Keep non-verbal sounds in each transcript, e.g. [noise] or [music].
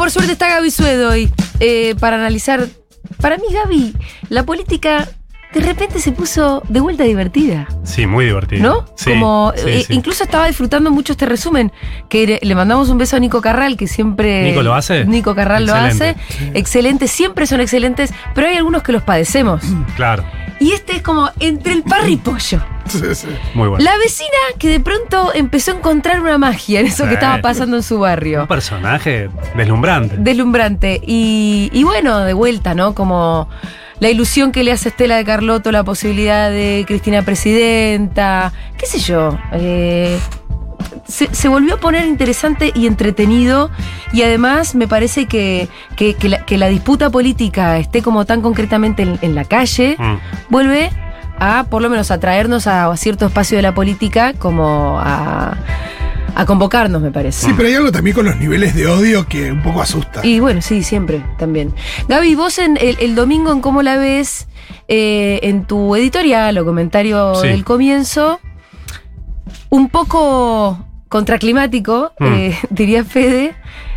por suerte está Gaby Suedo hoy eh, para analizar. Para mí, Gaby, la política de repente se puso de vuelta divertida. Sí, muy divertido. ¿No? Sí, Como, sí, eh, sí. Incluso estaba disfrutando mucho este resumen. Que le- mandamos un beso a Nico Carral, que siempre. ¿Nico lo hace? Nico Carral lo hace. Excelente, siempre son excelentes, pero hay algunos que los padecemos. Claro, Y este es como entre el parry y pollo. muy bueno. La vecina que de pronto empezó a encontrar una magia en eso que Sí. estaba pasando en su barrio. Un personaje deslumbrante. Deslumbrante. Y, y bueno, de vuelta, ¿no? Como la ilusión que le hace Estela de Carlotto, la posibilidad de Cristina presidenta, qué sé yo. eh, se, se volvió a poner interesante y entretenido y además me parece que, que- que la, que la disputa política esté como tan concretamente en, en la calle, Mm. vuelve a por lo menos atraernos a, a cierto espacio de la política como a, a convocarnos, me parece. Sí, pero hay algo también con los niveles de odio que un poco asusta. Y bueno, sí, siempre, también. Gaby, vos en el, el domingo en cómo la ves, eh, en tu editorial o comentario Sí. del comienzo, un poco contraclimático, Mm. eh, [laughs] diría Fede,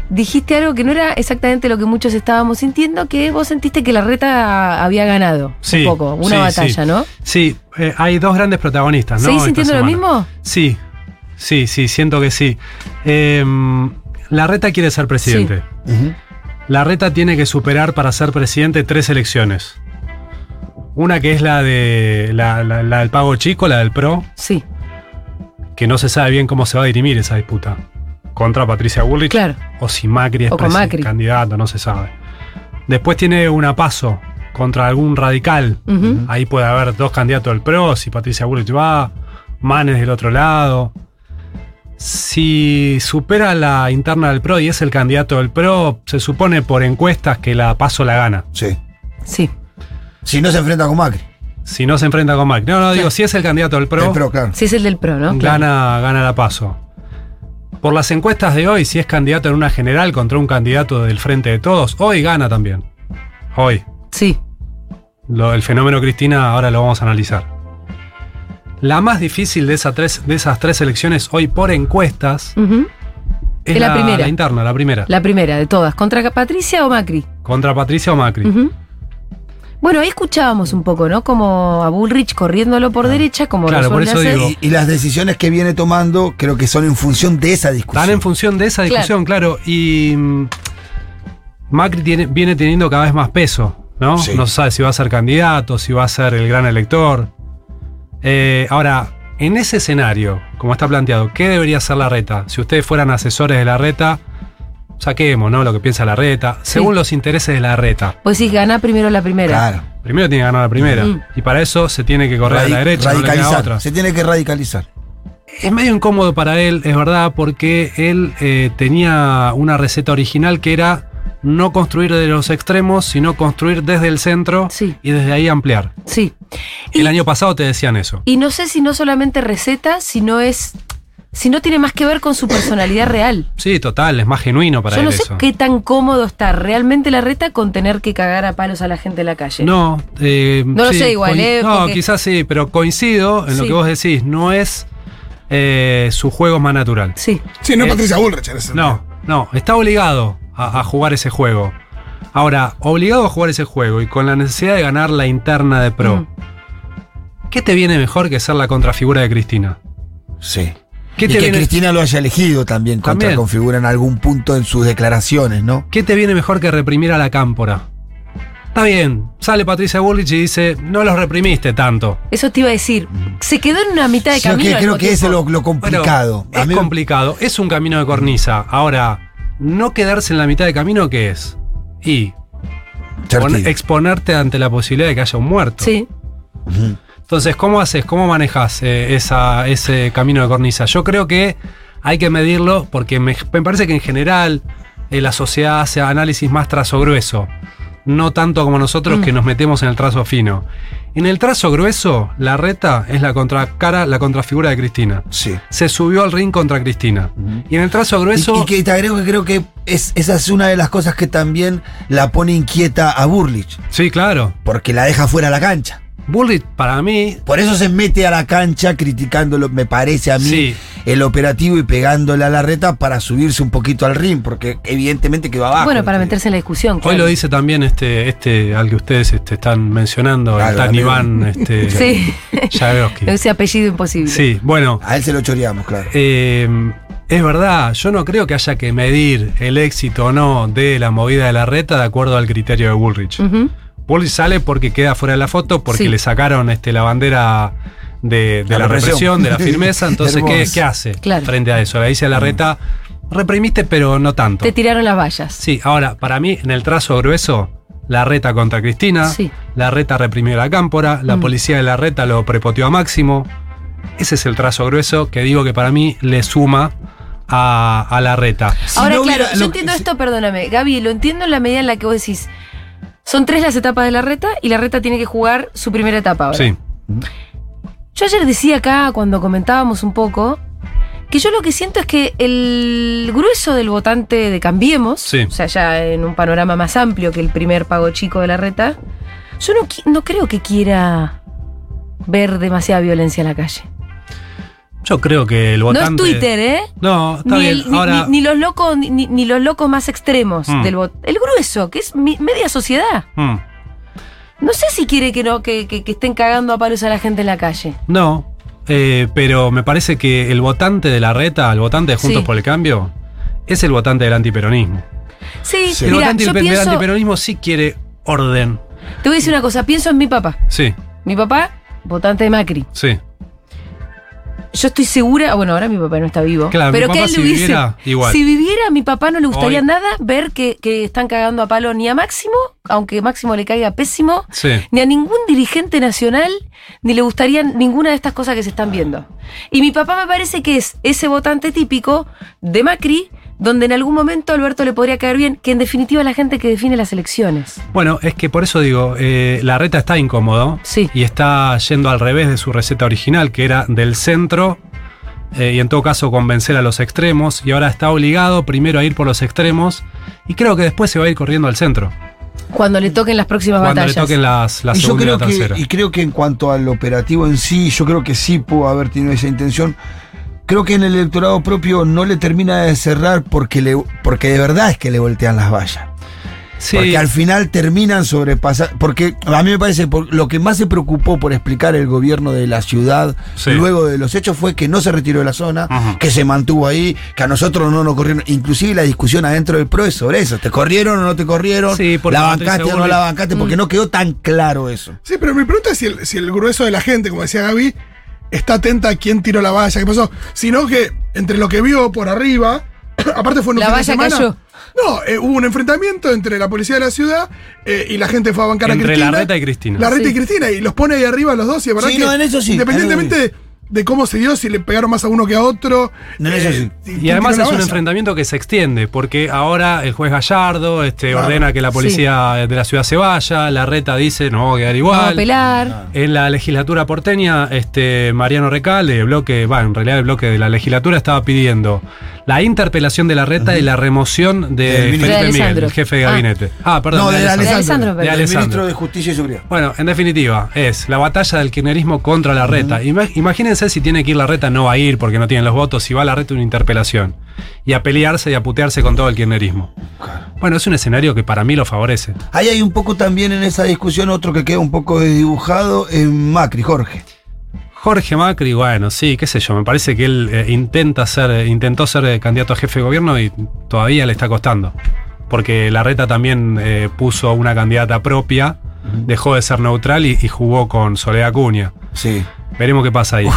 dijiste algo que no era exactamente lo que muchos estábamos sintiendo, que vos sentiste que la reta había ganado Sí, un poco, una sí, batalla, sí. ¿no? Sí, eh, hay dos grandes protagonistas, ¿no? ¿Seguís sintiendo lo mismo? Sí, sí, sí, siento que sí. Eh, la reta quiere ser presidente. La reta tiene que superar para ser presidente tres elecciones. Una que es la de la, la- la del pago chico, la del PRO, Sí, que no se sabe bien cómo se va a dirimir esa disputa. Contra Patricia Bullrich. claro. O si Macri es O con presi- Macri. candidato, no se sabe. Después tiene una paso contra algún radical. Ahí puede haber dos candidatos del PRO, si Patricia Bullrich va, Manes del otro lado. Si supera la interna del PRO y es el candidato del PRO, se supone por encuestas que la paso la gana. Sí. Sí. Si no se enfrenta con Macri. Si no se enfrenta con Macri. No, no, digo, si es el candidato del PRO, El PRO, claro. Sí, es el del PRO, ¿no? Gana, gana la paso. Por las encuestas de hoy, si es candidato en una general contra un candidato del Frente de Todos, hoy gana también. Hoy. Sí. Lo- el fenómeno Cristina ahora lo vamos a analizar. La más difícil de, esa tres, de esas tres elecciones hoy por encuestas es Es la primera. la interna, la primera. La primera de todas. ¿Contra Patricia o Macri? Contra Patricia o Macri. Bueno, ahí escuchábamos un poco, ¿no? Como a Bullrich corriéndolo por derecha, como. Claro, por eso digo. Y, y las decisiones que viene tomando creo que son en función de esa discusión. Están en función de esa discusión, claro. Y mm, Macri tiene- viene teniendo cada vez más peso, ¿no? Sí. No se sabe si va a ser candidato, si va a ser el gran elector. Eh, ahora, en ese escenario, como está planteado, ¿qué debería hacer la reta? Si ustedes fueran asesores de la reta, saquemos, ¿no? Lo que piensa la reta, según los intereses de la reta. Pues sí, gana primero la primera. Claro. Primero tiene que ganar la primera. Mm. Y para eso se tiene que correr a la derecha, no radicalizar. otra. Se tiene que radicalizar. Es medio incómodo para él, es verdad, porque él eh, tenía una receta original que era no construir desde los extremos, sino construir desde el centro Sí. y desde ahí ampliar. Sí. El Y- año pasado te decían eso. Y no sé si no solamente receta, sino es. Si no tiene más que ver con su personalidad real. Sí, total, es más genuino para Yo él no sé eso. qué tan cómodo está realmente la reta con tener que cagar a palos a la gente en la calle. No, eh, No lo sé igual, ¿eh? No, Porque- quizás sí, pero coincido en lo que vos decís. No es eh, su juego más natural. Sí. Sí, no Eh, Patricia Bullrich en ese sentido. No, no, está obligado a, a jugar ese juego. Ahora, obligado a jugar ese juego y con la necesidad de ganar la interna de Pro, Mm. ¿qué te viene mejor que ser la contrafigura de Cristina? Sí. ¿Qué y te que viene- Cristina lo haya elegido también, También. contraconfigura en algún punto en sus declaraciones, ¿no? ¿Qué te viene mejor que reprimir a la cámpora? Está bien, sale Patricia Bullrich y dice, no los reprimiste tanto. Eso te iba a decir. Se quedó en una mitad de camino. creo que ese es lo, complicado. Es mí- complicado, es un camino de cornisa. Ahora, no quedarse en la mitad de camino, ¿qué es? Y exponerte ante la posibilidad de que haya un muerto. Sí. Ujú. Entonces, ¿cómo haces? ¿Cómo manejas eh, esa, ese camino de cornisa? Yo creo que hay que medirlo porque me, me parece que en general eh, la sociedad hace análisis más trazo grueso. No tanto como nosotros Mm. que nos metemos en el trazo fino. En el trazo grueso, la reta es la contracara, la contrafigura de Cristina. Sí. Se subió al ring contra Cristina. Y en el trazo grueso. Y, y que te agrego que creo que es, esa es una de las cosas que también la pone inquieta a Burlich, Sí, claro. porque la deja fuera de la cancha. Bullrich, para mí, Por eso se mete a la cancha criticándolo, me parece a mí, Sí. el operativo y pegándole a la reta para subirse un poquito al ring, porque evidentemente que va abajo. bueno, para meterse en la discusión. hoy claro. lo dice también este, este al que ustedes este, están mencionando, Claro, el tan. Iván este, [laughs] Sí. Ese apellido imposible. Sí, bueno, A él se lo choreamos, claro. Eh, es verdad, yo no creo que haya que medir el éxito o no de la movida de la reta de acuerdo al criterio de Bullrich. Ujú. Bullrich sale porque queda fuera de la foto, porque Sí. le sacaron este, la bandera de, de La la, represión. represión, de la firmeza. [laughs] Entonces, ¿qué, hace Claro. frente a eso? Le dice a la reta, reprimiste, pero no tanto. Te tiraron las vallas. Sí, ahora, para mí, en el trazo grueso, la reta contra Cristina, Sí. la reta reprimió a la cámpora, la Mm. policía de la reta lo prepoteó a Máximo. Ese es el trazo grueso que digo que para mí le suma a, a la reta. Si Ahora, no claro, hubiera- yo lo- entiendo esto, perdóname. Gaby, lo entiendo en la medida en la que vos decís. Son tres las etapas de la reta y la reta tiene que jugar su primera etapa ahora. Sí, Yo ayer decía acá, cuando comentábamos un poco, que yo lo que siento es que el grueso del votante de Cambiemos, Sí. o sea, ya en un panorama más amplio que el primer pago chico de la reta, yo no, no creo que quiera ver demasiada violencia en la calle. Yo creo que el No votante. es Twitter, ¿eh? No, está Ni, bien. el- ni- Ahora, ni- ni los locos, ni, los locos más extremos Mm. del voto. El grueso, que es mi- media sociedad. mm, No sé si quiere que no, que, que- que estén cagando a palos a la gente en la calle. no. eh, pero me parece que el votante de la reta, el votante de Juntos Sí. por el Cambio, es el votante del antiperonismo. Sí, Sí. El votante del pienso, antiperonismo sí quiere orden. te voy a decir una cosa, pienso en mi papá. Sí, Mi papá, votante de Macri. sí. Yo estoy segura, bueno, ahora mi papá no está vivo, Claro, mi pero que papá él si le hubiese- viviera, igual. Si viviera, a mi papá no le gustaría Hoy- nada ver que, que están cagando a palo ni a Máximo, aunque Máximo le caiga pésimo, Sí. ni a ningún dirigente nacional, ni le gustaría ninguna de estas cosas que se están viendo. Y mi papá me parece que es ese votante típico de Macri, donde en algún momento Alberto le podría caer bien, que en definitiva es la gente que define las elecciones. Bueno, es que por eso digo, eh, la reta está incómodo Sí. y está yendo al revés de su receta original, que era del centro eh, y en todo caso convencer a los extremos, y ahora está obligado primero a ir por los extremos y creo que después se va a ir corriendo al centro, Cuando le toquen las próximas cuando batallas. le toquen las, la y yo segunda y creo la tercera. que, y creo que en cuanto al operativo en sí, yo creo que sí pudo haber tenido esa intención. Creo que en el electorado propio no le termina de cerrar porque, le, porque de verdad es que le voltean las vallas. Sí, Porque al final terminan sobrepasando. Porque a mí me parece por, lo que más se preocupó por explicar el gobierno de la ciudad Sí. luego de los hechos fue que no se retiró de la zona, Ajá. que se mantuvo ahí, que a nosotros no nos corrieron. Inclusive la discusión adentro del PRO es sobre eso. ¿Te corrieron o no te corrieron? Sí, porque ¿La bancaste o no la bancaste? Mm. Porque no quedó tan claro eso. Sí, pero mi pregunta es si el, si el grueso de la gente, como decía Gaby, está atenta a quién tiró la valla, qué pasó. Sino que entre lo que vio por arriba, [clears throat] aparte fue en un La fin de valla semana. cayó. No, eh, hubo un enfrentamiento entre la policía de la ciudad eh, y la gente fue a bancar a Entre Cristina. Larreta y Cristina. La reta Sí. y Cristina, y los pone ahí arriba a los dos, y la verdad Sí, que. no, en eso sí, Independientemente en de, de cómo se dio, si le pegaron más a uno que a otro. Sí. Y además es un enfrentamiento que se extiende, porque ahora el juez Gallardo este, Claro. ordena que la policía de la ciudad se vaya, la reta dice no va a quedar a igual. apelar. En la legislatura porteña, este Mariano Recalde, el bloque, va, en realidad el bloque de la legislatura estaba pidiendo la interpelación de la reta y la remoción de. Felipe De Miguel, el jefe de Ah. gabinete. Ah, perdón. no, de, de Alessandro. Alessandro, De perdón. del Alessandro. ministro de Justicia y Seguridad. Bueno, en definitiva, es la batalla del kirchnerismo contra la reta. Ima- Imagínense si tiene que ir la reta, no va a ir porque no tienen los votos, si va la reta una interpelación. Y a pelearse y a putearse con todo el kirchnerismo. Bueno, es un escenario que para mí lo favorece. Ahí hay un poco también en esa discusión otro que queda un poco desdibujado en Macri, Jorge. Jorge Macri, bueno, sí, qué sé yo, me parece que él eh, intenta ser, eh, intentó ser eh, candidato a jefe de gobierno y todavía le está costando. Porque la reta también eh, puso una candidata propia, dejó de ser neutral y, y jugó con Soledad Acuña. Sí. Veremos qué pasa ahí.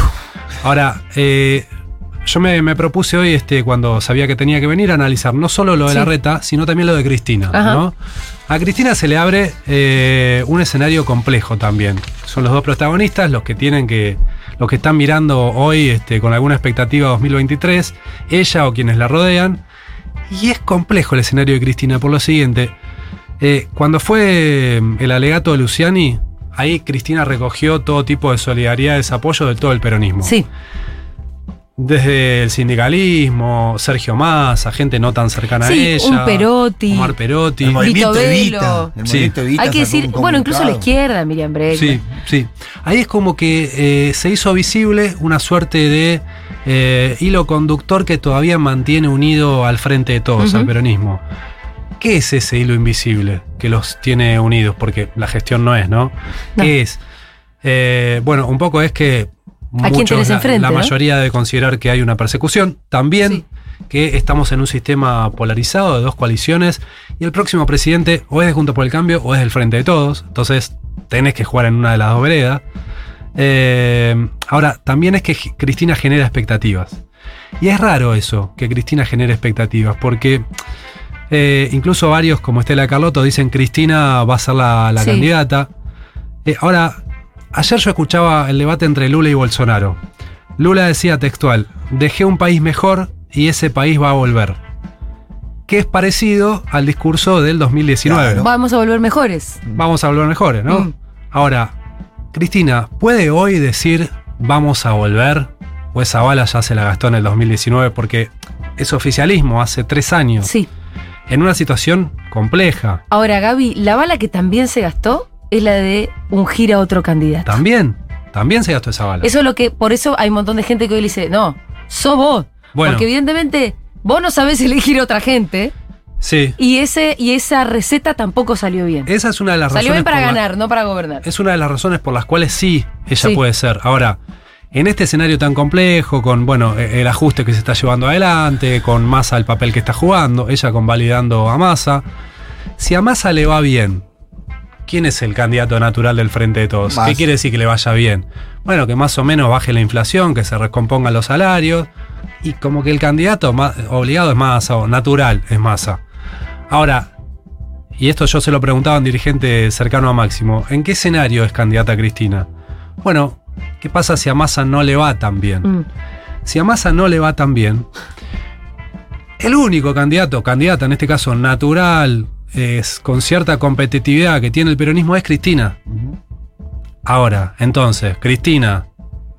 Ahora, eh, yo me, me propuse hoy, este, cuando sabía que tenía que venir, a analizar no solo lo de la reta, sino también lo de Cristina. A Cristina se le abre eh, un escenario complejo también. Son los dos protagonistas los que tienen que. los que están mirando hoy este, con alguna expectativa 2023, ella o quienes la rodean. Y es complejo el escenario de Cristina por lo siguiente. Eh, cuando fue eh, el alegato de Luciani, ahí Cristina recogió todo tipo de solidaridad, desapoyo de todo el peronismo. Sí. Desde el sindicalismo, Sergio Massa, gente no tan cercana Sí, a ella. un Perotti. Omar Perotti. El movimiento Vito Evita. El Sí. movimiento Evita Hay que decir, bueno, incluso la izquierda, Miriam Bregman. Sí, sí. Ahí es como que eh, se hizo visible una suerte de eh, hilo conductor que todavía mantiene unido al frente de todos, Ujú. al peronismo. ¿Qué es ese hilo invisible que los tiene unidos? Porque la gestión no es, ¿no? No. ¿Qué es? Eh, bueno, un poco es que ¿A quién tenés la, enfrente, la no? mayoría debe considerar que hay una persecución. También Sí. que estamos en un sistema polarizado de dos coaliciones y el próximo presidente o es de Juntos por el Cambio o es del Frente de Todos. Entonces tenés que jugar en una de las dos veredas. Eh, ahora, también es que Cristina genera expectativas. Y es raro eso, que Cristina genere expectativas, porque eh, incluso varios, como Estela Carlotto, dicen Cristina va a ser la, la Sí. candidata. Eh, ahora, ayer yo escuchaba el debate entre Lula y Bolsonaro. Lula decía textual, dejé un país mejor y ese país va a volver. Que es parecido al discurso del 2019. Claro. Vamos a volver mejores. Vamos a volver mejores, ¿no? Mm. Ahora, Cristina, ¿puede hoy decir vamos a volver? ¿O esa bala ya se la gastó en el 2019? Porque es oficialismo hace tres años. Sí. En una situación compleja. Ahora, Gaby, la bala que también se gastó es la de ungir a otro candidato. También, también se gastó esa bala. Eso es lo que, por eso hay un montón de gente que hoy le dice, no, sos vos. Bueno. Porque evidentemente vos no sabés elegir a otra gente Sí. y, ese, y esa receta tampoco salió bien. Esa es una de las Salió razones. bien para la- ganar, no para gobernar. es una de las razones por las cuales sí, ella Sí. puede ser. Ahora, en este escenario tan complejo, con bueno, eh, el ajuste que se está llevando adelante, con Massa el papel que está jugando, ella convalidando a Massa, si a Massa le va bien, ¿quién es el candidato natural del frente de todos? ¿Qué quiere decir que le vaya bien? Bueno, que más o menos baje la inflación, que se recompongan los salarios, y como que el candidato ma- obligado es Massa, o natural es Massa. Ahora, y esto yo se lo preguntaba a un dirigente cercano a Máximo, ¿en qué escenario es candidata Cristina? Bueno, ¿qué pasa si a Massa no le va tan bien? Mm. Si a Massa no le va tan bien, el único candidato, candidata en este caso natural, es con cierta competitividad que tiene el peronismo es Cristina. Ahora, entonces, Cristina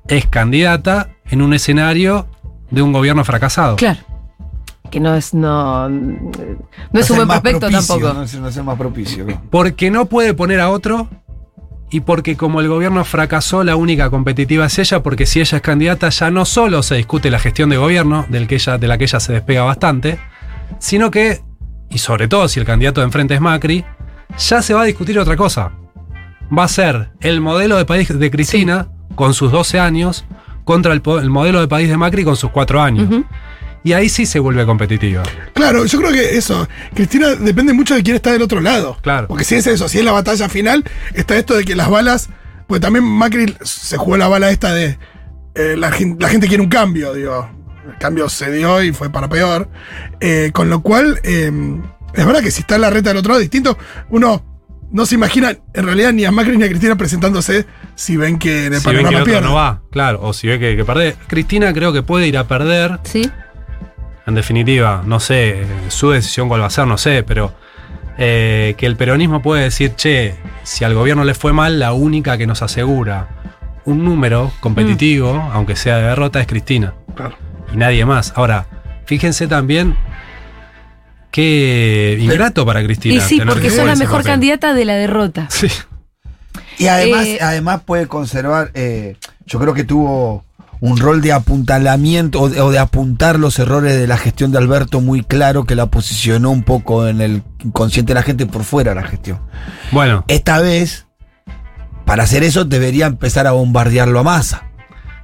es candidata en un escenario de un gobierno fracasado. Claro. Que no es, no, no es un buen prospecto propicio, tampoco. No es, no es el más propicio. Porque no puede poner a otro y porque como el gobierno fracasó, la única competitiva es ella, porque si ella es candidata ya no solo se discute la gestión de gobierno, del que ella, de la que ella se despega bastante, sino que, y sobre todo si el candidato de enfrente es Macri, ya se va a discutir otra cosa. Va a ser el modelo de país de Cristina con sus 12 años contra el, modelo de país de Macri con sus 4 años. Y ahí sí se vuelve competitiva. Claro, yo creo que eso, Cristina depende mucho de quién está del otro lado. Claro. Porque si es eso, si es la batalla final, está esto de que las balas, pues también Macri se jugó la bala esta de eh, la gente quiere un cambio, digo. El cambio se dio y fue para peor. Eh, con lo cual, eh, es verdad que si está la reta del otro lado distinto, uno no se imagina en realidad ni a Macri ni a Cristina presentándose si ven que en el Si ven que el panorama otro no va, claro, o si ve que, que perder. Cristina creo que puede ir a perder, Sí. en definitiva, no sé, su decisión cuál va a ser, no sé, pero eh, que el peronismo puede decir, che, si al gobierno le fue mal, la única que nos asegura un número competitivo, Mm. aunque sea de derrota, es Cristina. Claro. Y nadie más. Ahora, fíjense también qué ingrato para Cristina. Y sí, porque que son la mejor papel. candidata de la derrota. Sí. Y además, Eh, además puede conservar, eh, yo creo que tuvo un rol de apuntalamiento o de, o de apuntar los errores de la gestión de Alberto muy claro que la posicionó un poco en el inconsciente de la gente por fuera de la gestión. Bueno, Esta vez, para hacer eso, debería empezar a bombardearlo a masa.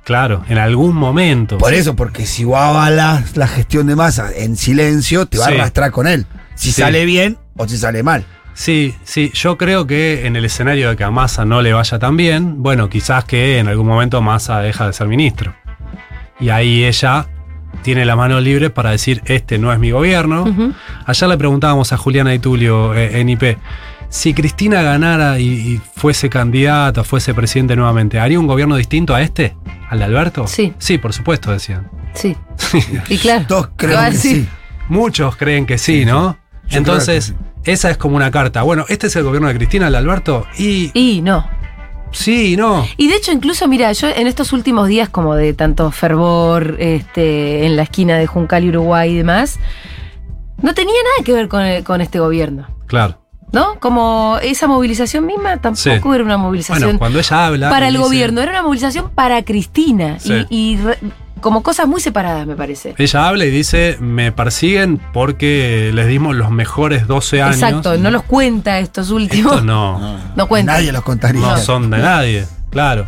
Claro, en algún momento. Por eso, porque si vos avalas la gestión de masa en silencio, te va Sí. a arrastrar con él. Si Sí. sale bien o si sale mal. Sí, sí, yo creo que en el escenario de que a Massa no le vaya tan bien, bueno, quizás que en algún momento Massa deja de ser ministro. Y ahí ella tiene la mano libre para decir, este no es mi gobierno. Ayer le preguntábamos a Juliana y Tulio eh, en IP, si Cristina ganara y, y fuese candidata, fuese presidente nuevamente, ¿haría un gobierno distinto a este? ¿Al de Alberto? Sí. Sí, por supuesto, decían. Sí. [laughs] Y claro. Todos Te creo va a que decir, sí. Muchos creen que sí, ¿no? Entonces, esa es como una carta. Bueno, este es el gobierno de Cristina, el de Alberto, y Y no. Sí y no. Y de hecho, incluso, mira, yo en estos últimos días, como de tanto fervor este, en la esquina de Juncal y Uruguay y demás, no tenía nada que ver con, el- con este gobierno. Claro. ¿No? Como esa movilización misma tampoco Sí. era una movilización Bueno, cuando ella habla. para el dice- gobierno, era una movilización para Cristina. Sí. Y, y re- como cosas muy separadas, me parece. Ella habla y dice: Me persiguen porque les dimos los mejores 12 años. Exacto, no los cuenta estos últimos. Estos no. No cuenta. Nadie los contaría. No son de nadie, claro.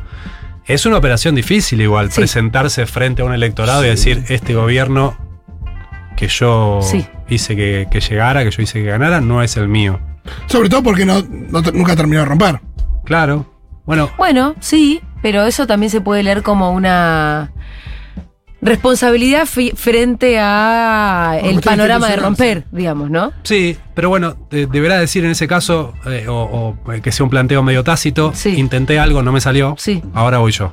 Es una operación difícil igual, Sí. presentarse frente a un electorado y decir, este gobierno que yo Sí. hice que, que llegara, que yo hice que ganara, no es el mío. Sobre todo porque no, nunca terminó de romper. Claro. Bueno, Bueno, sí, pero eso también se puede leer como una responsabilidad frente a el panorama de romper, digamos, ¿no? sí, pero bueno, de- deberá decir en ese caso, eh, o, o, eh, que sea un planteo medio tácito, Sí. intenté algo, no me salió, Sí. ahora voy yo.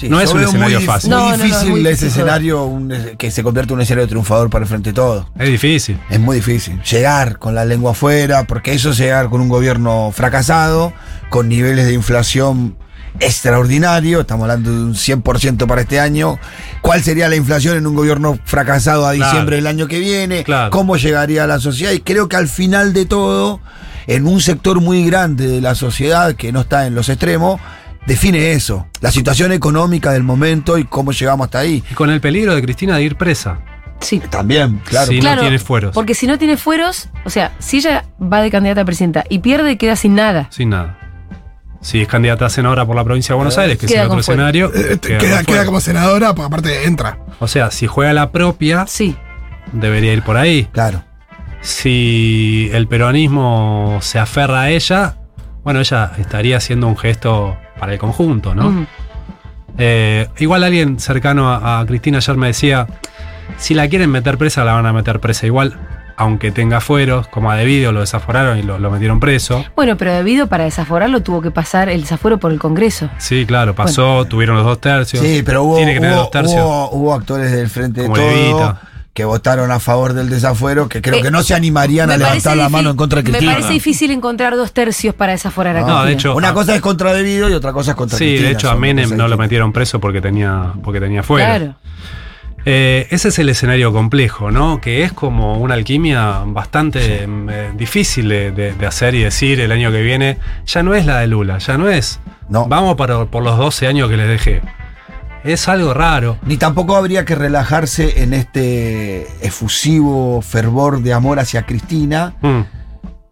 Sí, No es un escenario muy, fácil. Muy No, no, no, es difícil muy ese difícil. escenario, un- que se convierte en un escenario triunfador para el frente de todo. Es difícil. Es muy difícil. Llegar con la lengua afuera, porque eso es llegar con un gobierno fracasado, con niveles de inflación extraordinario, estamos hablando de un 100% para este año. ¿Cuál sería la inflación en un gobierno fracasado a Claro. diciembre del año que viene? Claro. ¿Cómo llegaría a la sociedad? Y creo que al final de todo, en un sector muy grande de la sociedad que no está en los extremos, define eso, la situación económica del momento y cómo llegamos hasta ahí. Y con el peligro de Cristina de ir presa. Sí. También, claro. Sí. no tiene fueros. Porque si no tiene fueros, o sea, si ella va de candidata a presidenta y pierde, queda sin nada. Sin nada. Si es candidata a senadora por la provincia de Buenos Aires, que es Queda el otro escenario, Eh, queda te- queda, queda como senadora, porque aparte entra. O sea, si juega la propia, Sí. debería ir por ahí. Claro. Si el peronismo se aferra a ella, bueno, ella estaría haciendo un gesto para el conjunto, ¿no? Mm. Eh, igual alguien cercano a, a Cristina ayer me decía, si la quieren meter presa, la van a meter presa igual, aunque tenga fueros, como a Devido lo desaforaron y lo, lo metieron preso. Bueno, pero debido para desaforarlo tuvo que pasar el desafuero por el Congreso. Sí, claro, pasó, tuvieron los dos tercios. Sí, pero hubo, Tiene que tener hubo, dos tercios. hubo- hubo actores del frente Como de todo Levita. Que votaron a favor del desafuero, que creo Eh, que no se animarían a Me levantar la mano en contra de Me Cristina. parece difícil encontrar dos tercios para desaforar a No, Cristina. de hecho- Una cosa es contra Debido y otra cosa es contra Sí, Cristina. de hecho a Menem no lo metieron preso porque tenía, porque tenía fuero. Claro. Eh, ese es el escenario complejo, ¿no? Que es como una alquimia bastante mm, eh, difícil de, de- de hacer y decir el año que viene. Ya no es la de Lula, ya no es. No. Vamos para, por los 12 años que les dejé. Es algo raro. Ni tampoco habría que relajarse en este efusivo fervor de amor hacia Cristina. Mm,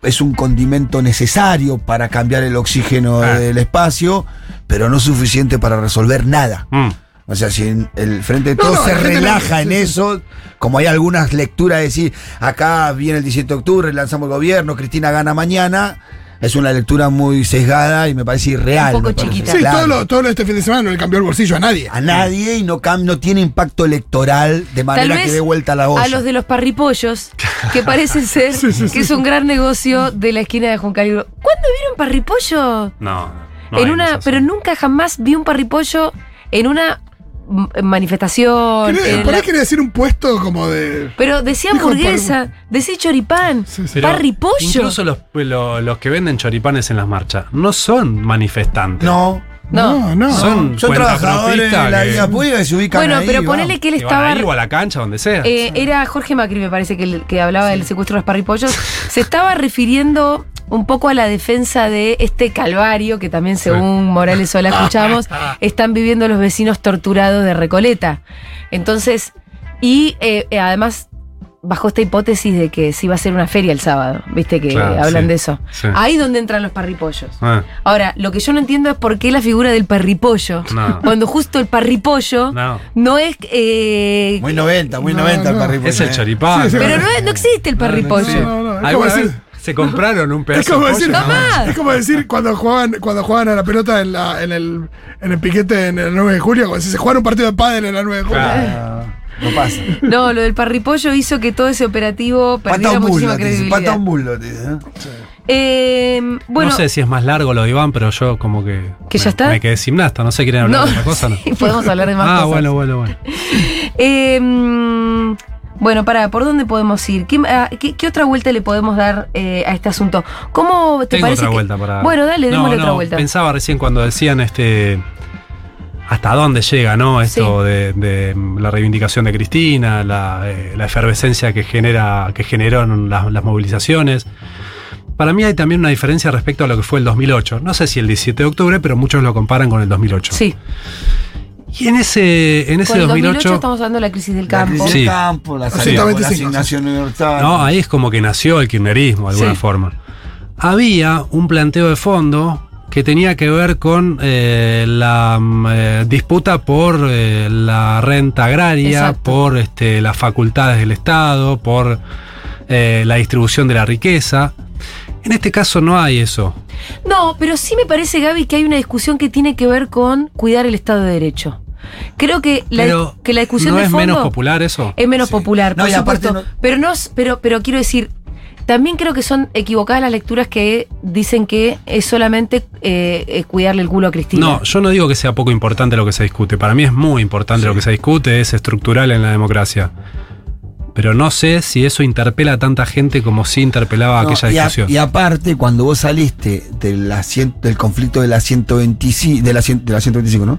Es un condimento necesario para cambiar el oxígeno Ah. del espacio, pero no suficiente para resolver nada. mm. O sea, si en el frente de No, todo no, se no- relaja en sí, sí. eso, como hay algunas lecturas de decir, acá viene el 17 de octubre, lanzamos el gobierno, Cristina gana mañana, es una lectura muy sesgada y me parece irreal. Un poco chiquita. Sí, Claro. todo, lo, todo lo de este fin de semana no le cambió el bolsillo a nadie. A nadie y no, cam- no tiene impacto electoral de manera que vez dé vuelta la olla. A los de los parripollos, que parece [laughs] ser Sí, sí, que sí. es un gran negocio de la esquina de Juncal y Uruguay. ¿Cuándo vieron parripollo? No. no en una, pero nunca jamás vi un parripollo en una manifestación. Quería- en Por la- ahí quería decir un puesto como de. pero decía hamburguesa, decía choripán, Sí, parripollo. Incluso los, lo- los que venden choripanes en las marchas no son manifestantes. No, No. No, no. Son son trabajadores de la que- vida pública que se ubican Bueno, ahí, pero ponele que él estaba. ahí o a la cancha, donde sea. Eh, era Jorge Macri, me parece, que, el- que hablaba del secuestro de los parripollos. [laughs] Se estaba refiriendo un poco a la defensa de este calvario que también, según Morales Sola [laughs] escuchamos, están viviendo los vecinos torturados de Recoleta. Entonces, y eh, eh, además, bajo esta hipótesis de que se iba a hacer una feria el sábado, viste que Claro, hablan sí, de eso. sí. Ahí donde entran los parripollos. Ah, Ahora, lo que yo no entiendo es por qué la figura del parripollo, No. cuando justo el parripollo no. no es... eh, Muy 90, muy No, 90 el parripollo, Es el choripán. Sí, Pero no, es- no existe el parripollo. no, no, no, es como ¿Alguna decir- vez se compraron un pedazo Es como de decir, pollo? Tomá. es como decir cuando jugaban, cuando jugaban a la pelota en, la, en, el, en el piquete en el 9 de julio, como si se jugara un partido de pádel en el 9 de julio. Claro. Ah, [laughs] no pasa. No, lo del parripollo hizo que todo ese operativo Pata perdiera un muchísima bullo, credibilidad. pata un bullo, te dice, ¿eh? Eh, bueno, no sé si es más largo lo de Iván, pero yo como que. ¿Que ya me- está? Me quedé gimnasta, no sé, quieren hablar no, de otra cosa, ¿no? [laughs] sí, podemos hablar de más ah, cosas. bueno, bueno, bueno. [laughs] Eh, Bueno, para, ¿por dónde podemos ir? ¿Qué, ah, qué- qué otra vuelta le podemos dar eh, a este asunto? ¿Cómo te Tengo parece? otra que- vuelta para. Bueno, dale, démosle no, otra vuelta. Pensaba recién cuando decían este. hasta dónde llega, ¿no? Esto de, de la reivindicación de Cristina, la, eh, la efervescencia que genera, que generaron las, las movilizaciones. Para mí hay también una diferencia respecto a lo que fue el 2008. No sé si el 17 de octubre, pero muchos lo comparan con el 2008. Sí. Y en ese, en ese Con el 2008 2008. estamos hablando de la crisis del La campo. crisis Sí. del campo, la salida la asignación universal. No, ahí es como que nació el kirchnerismo de alguna Sí. forma. Había un planteo de fondo que tenía que ver con eh, la mm, eh, disputa por eh, la renta agraria, Exacto. por este, las facultades del Estado, por eh, la distribución de la riqueza. En este caso no hay eso. No, pero sí me parece, Gaby, que hay una discusión que tiene que ver con cuidar el Estado de Derecho. Creo que la, que la discusión ¿no de es menos popular eso? es menos Sí. popular, No, por supuesto. no- Pero no, es- pero, pero quiero decir, también creo que son equivocadas las lecturas que dicen que es solamente eh, eh, cuidarle el culo a Cristina. No, yo no digo que sea poco importante lo que se discute. Para mí es muy importante lo que se discute, es estructural en la democracia. Pero no sé si eso interpela a tanta gente como si interpelaba No, aquella y, a- discusión. y aparte, cuando vos saliste de la cien- del conflicto de la 125, de la, cien- de la 125, ¿no?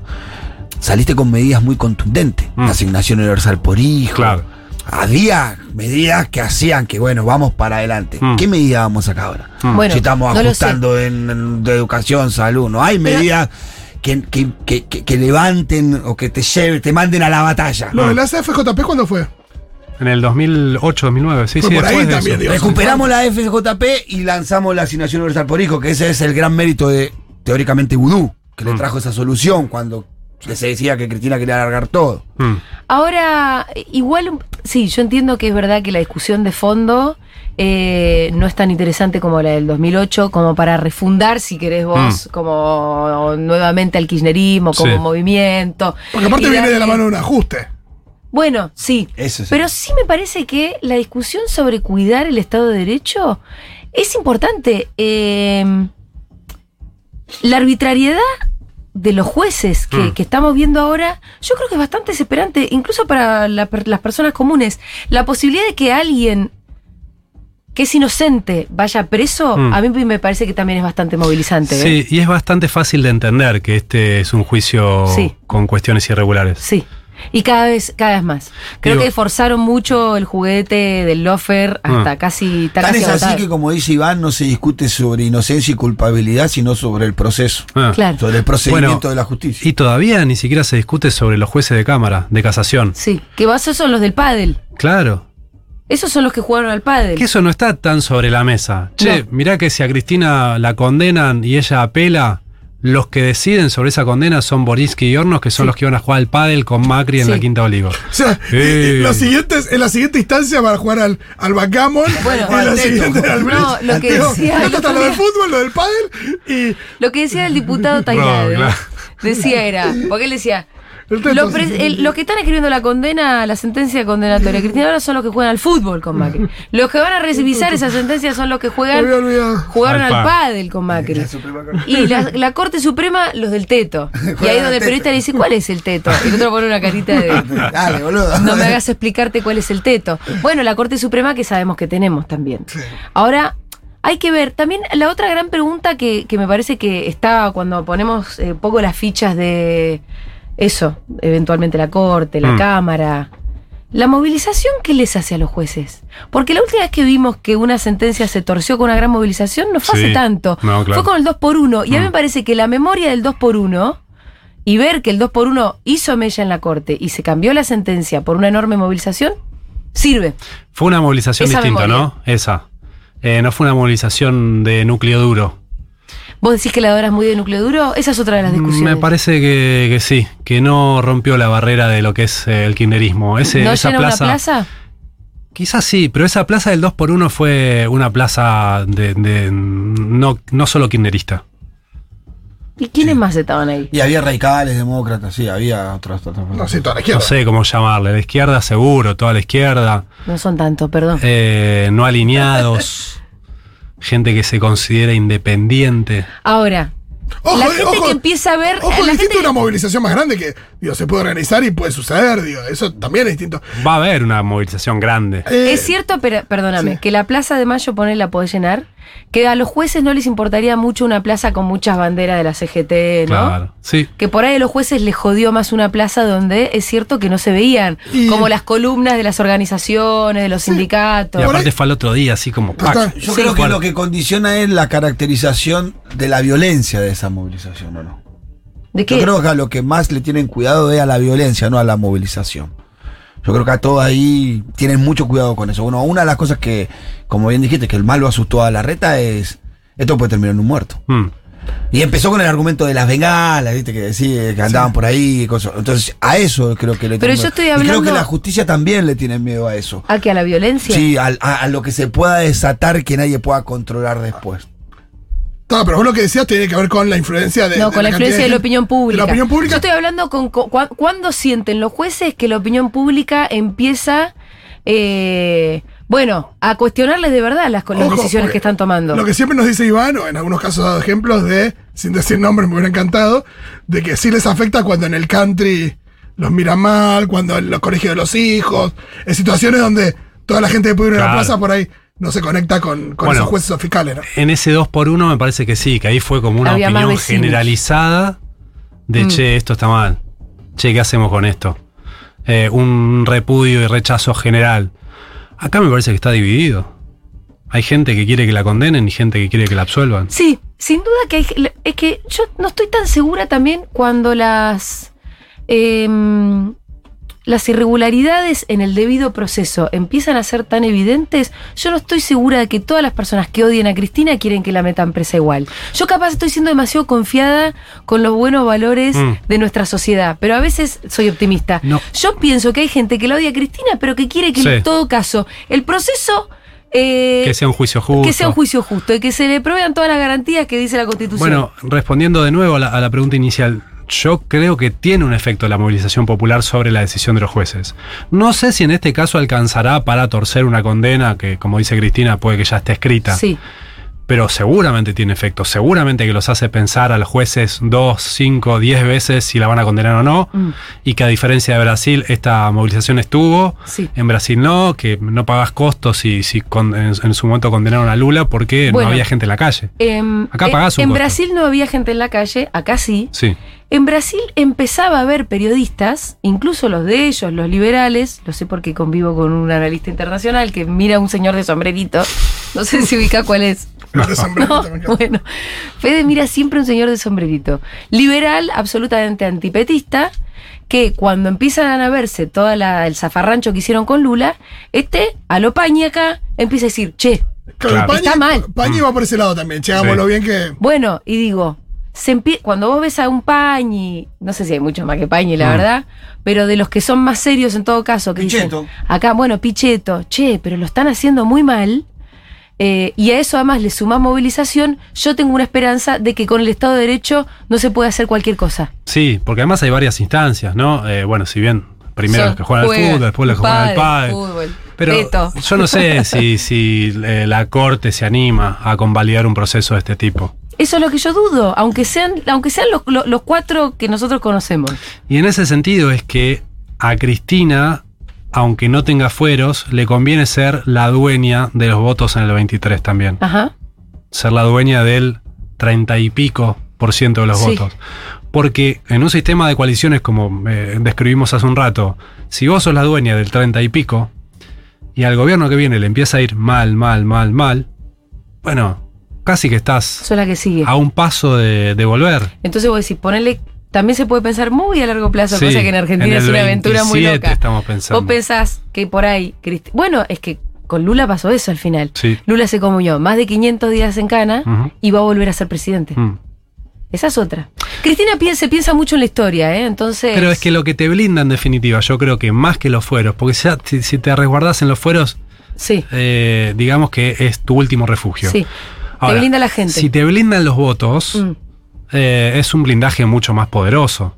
Saliste con medidas muy contundentes. Mm. La asignación universal por hijo. Claro. Había medidas que hacían que, bueno, vamos para adelante. Mm. ¿Qué medidas vamos a sacar ahora? Mm. Bueno, si estamos no ajustando en, en- de educación, salud, no hay medidas que, que- que- que- que levanten o que te lleven, te manden a la batalla. Lo de la CFJP, ¿cuándo fue? En el 2008, 2009, sí, Fue sí, por ahí de también, eso. digo. Recuperamos la FJP y lanzamos la asignación universal por hijo, que ese es el gran mérito de, teóricamente, Vudú, que le Mm. trajo esa solución cuando se decía que Cristina quería alargar todo. Mm. Ahora, igual, sí, yo entiendo que es verdad que la discusión de fondo eh, no es tan interesante como la del 2008, como para refundar, si querés vos, como nuevamente al kirchnerismo, como Sí. movimiento. Porque aparte Y viene de la mano de un ajuste. Bueno, sí. Eso sí. Pero sí me parece que la discusión sobre cuidar el Estado de Derecho es importante. Eh, la arbitrariedad de los jueces que, Mm. que estamos viendo ahora, yo creo que es bastante desesperante, incluso para la las personas comunes. La posibilidad de que alguien que es inocente vaya preso, Mm. a mí me parece que también es bastante movilizante. ¿eh? Sí, y es bastante fácil de entender que este es un juicio Sí. con cuestiones irregulares. Sí. Y cada vez, cada vez más. Creo Digo- que forzaron mucho el juguete del lofer hasta Ah. casi Tan casi es así que, como dice Iván, no se discute sobre inocencia y culpabilidad, sino sobre el proceso, Ah. Claro. sobre el procedimiento Bueno, de la justicia. Y todavía ni siquiera se discute sobre los jueces de cámara, de casación. Sí, que esos son los del pádel. Claro. Esos son los que jugaron al pádel. Que eso no está tan sobre la mesa. Che, No. mirá que si a Cristina la condenan y ella apela, los que deciden sobre esa condena son Borinsky y Hornos, que son Sí. los que van a jugar al pádel con Macri en Sí. la Quinta Olivo. [laughs] O sea, Eh. los siguientes, en la siguiente instancia para jugar al, al backgammon. Bueno, y en la siguiente al No, lo que Digo, decía el lo del fútbol, lo del pádel y Lo que decía el diputado [laughs] Tainade, claro. decía era, porque él decía. Lo pre- el- los que están escribiendo la condena, la sentencia condenatoria, Cristina ahora son los que juegan al fútbol con Macri. [laughs] Los que van a revisar esa sentencia son los que Me juegan, jugaron Al pádel con Macri. Y la, la Corte Suprema, los del teto. [laughs] Y ahí donde el periodista le dice, ¿cuál es el teto? Y el otro pone una carita de... [laughs] Dale, boludo. No me hagas explicarte cuál es el teto. Bueno, la Corte Suprema que sabemos que tenemos también. Ahora, hay que ver, también la otra gran pregunta que, que me parece que está cuando ponemos eh, poco las fichas de eso, eventualmente la Corte, la Mm. Cámara. La movilización, ¿qué les hace a los jueces? Porque la última vez que vimos que una sentencia se torció con una gran movilización no fue hace tanto. No, claro. Fue con el 2 por 1 Y a mí Mm. me parece que la memoria del 2 por 1 y ver que el 2 por 1 hizo mella en la corte y se cambió la sentencia por una enorme movilización, sirve. Fue una movilización Esa distinta, memoria. ¿no? Esa. Eh, no fue una movilización de núcleo duro. ¿Vos decís que la ahora es muy de núcleo duro? Esa es otra de las discusiones. Me parece que, que sí, que no rompió la barrera de lo que es eh, el kirchnerismo. Ese, ¿No esa llena plaza, una plaza? Quizás sí, pero esa plaza del 2 por 1 fue una plaza de, de- no, no solo kirchnerista. ¿Y quiénes más estaban ahí? Y había radicales, demócratas, sí, había otros. otros- No, sí, toda la No izquierda. sé cómo llamarle. La izquierda seguro, toda la izquierda. No son tantos, perdón. eh, no alineados. [laughs] gente que se considera independiente. Ahora, Ojo, la eh, gente ojo, que empieza a ver. Ojo, la es distinto gente- una movilización más grande que digo, se puede organizar y puede suceder, digo, eso también es distinto. Va a haber una movilización grande. Eh, Es cierto, pero perdóname, sí. que la plaza de Mayo poner la podés llenar, que a los jueces no les importaría mucho una plaza con muchas banderas de la CGT, ¿no? Claro. Sí. Que por ahí a los jueces les jodió más una plaza donde es cierto que no se veían, Y- como las columnas de las organizaciones, de los sindicatos. Y aparte ahí- fue al otro día, así como. Yo Sí. creo que lo que condiciona es la caracterización de la violencia de esa movilización, ¿o no? ¿De qué? Yo creo que a lo que más le tienen cuidado es a la violencia, no a la movilización. Yo creo que a todos ahí tienen mucho cuidado con eso. Bueno, una de las cosas que, como bien dijiste, que el mal lo asustó a la reta es, esto puede terminar en un muerto. Mm. Y empezó con el argumento de las bengalas, ¿viste? Que decía que andaban por ahí y cosas. Entonces, a eso creo que le Pero tienen yo estoy. Y creo que la justicia también le tiene miedo a eso. ¿A que a la violencia? Sí, al- a, a lo que se pueda desatar que nadie pueda controlar después. No, pero vos lo que decías tiene que ver con la influencia de. No, de con la influencia de la opinión pública. De la opinión pública. Yo estoy hablando con, cuándo sienten los jueces que la opinión pública empieza, eh, bueno, a cuestionarles de verdad las, las Ojo, decisiones que están tomando. Lo que siempre nos dice Iván, o en algunos casos ha dado ejemplos de, sin decir nombres, me hubiera encantado, de que sí les afecta cuando en el country los miran mal, cuando en los colegios de los hijos, en situaciones donde toda la gente que puede ir a la plaza por ahí no se conecta con, con Bueno. esos jueces o fiscales. ¿no? En ese 2 por 1 me parece que sí, que ahí fue como una Había opinión generalizada de Mm. che, esto está mal. Che, ¿qué hacemos con esto? Eh, un repudio y rechazo general. Acá me parece que está dividido. Hay gente que quiere que la condenen y gente que quiere que la absuelvan. Sí, sin duda que hay, es que yo no estoy tan segura también cuando las em, las irregularidades en el debido proceso empiezan a ser tan evidentes, yo no estoy segura de que todas las personas que odien a Cristina quieren que la metan presa igual. Yo capaz estoy siendo demasiado confiada con los buenos valores Mm. de nuestra sociedad, pero a veces soy optimista. No. Yo pienso que hay gente que la odia a Cristina, pero que quiere que Sí. en todo caso el proceso... eh, Que sea un juicio justo. que sea un juicio justo y que se le provean todas las garantías que dice la Constitución. Bueno, respondiendo de nuevo a la, a la pregunta inicial, yo creo que tiene un efecto la movilización popular sobre la decisión de los jueces. No sé si en este caso alcanzará para torcer una condena que, como dice Cristina, puede que ya esté escrita. sí. Pero seguramente tiene efecto. Seguramente que los hace pensar a los jueces dos, cinco, diez veces si la van a condenar o no. Mm. Y que a diferencia de Brasil, esta movilización estuvo. Sí. En Brasil no, que no pagas costos si, si con- en, en su momento condenaron a Lula porque Bueno. no había gente en la calle. Em, Acá pagás un en costo. Brasil no había gente en la calle, acá sí. Sí. En Brasil empezaba a haber periodistas, incluso los de ellos, los liberales, lo sé porque convivo con un analista internacional que mira a un señor de sombrerito, no sé si ubica cuál es. El de sombrerito No, me bueno, Fede mira siempre un señor de sombrerito. Liberal, absolutamente antipetista, que cuando empiezan a verse todo el zafarrancho que hicieron con Lula, este, a lo acá, empieza a decir, che, Claro, Claro. Pañi- Está mal. Pañi va por ese lado también, che, hagámoslo Sí. bien que. Bueno, y digo, se cuando vos ves a un Pañi, no sé si hay mucho más que Pañi, la Mm. verdad, pero de los que son más serios en todo caso, que Pichetto. dicen, acá, bueno, Pichetto, che, pero lo están haciendo muy mal, eh, y a eso además le sumás movilización, yo tengo una esperanza de que con el Estado de Derecho no se puede hacer cualquier cosa. Sí, porque además hay varias instancias, ¿no? Eh, bueno, si bien primero los que juegan al fútbol, después los que juegan al pádel. fútbol, Pero Beto. yo no sé [laughs] si, si eh, la corte se anima a convalidar un proceso de este tipo. Eso es lo que yo dudo, aunque sean, aunque sean los, los- los cuatro que nosotros conocemos. Y en ese sentido es que a Cristina, aunque no tenga fueros, le conviene ser la dueña de los votos en el 23 también. Ajá. Ser la dueña del 30 y pico por ciento de los Sí. votos. Porque en un sistema de coaliciones como eh, describimos hace un rato, si vos sos la dueña del 30 y pico y al gobierno que viene le empieza a ir mal, mal, mal, mal, bueno, casi que estás que sigue. a un paso de, de volver. Entonces vos decís, ponele, también se puede pensar muy a largo plazo, Sí, cosa que en Argentina en es una aventura muy 27 loca. estamos pensando. Vos pensás que por ahí, Cristi- bueno, es que con Lula pasó eso al final. Sí. Lula se comió más de 500 días en cana y va a volver a ser presidente. Mm. Esa es otra. Cristina piensa, piensa mucho en la historia, ¿eh? Entonces... Pero es que lo que te blinda en definitiva, yo creo que más que los fueros, porque ya, si, si te resguardas en los fueros, Sí, eh, digamos que es tu último refugio. sí. Ahora, te blinda la gente. Si te blindan los votos, Mm. Eh, es un blindaje mucho más poderoso.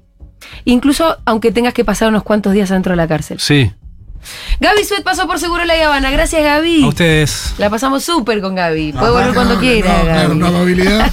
Incluso aunque tengas que pasar unos cuantos días dentro de la cárcel. Sí. Gaby Suet pasó por Seguro La Habana. Gracias, Gaby. A ustedes. La pasamos súper con Gaby. Puede Ah, volver cuando no, quiera, no, claro, Gaby. una amabilidad.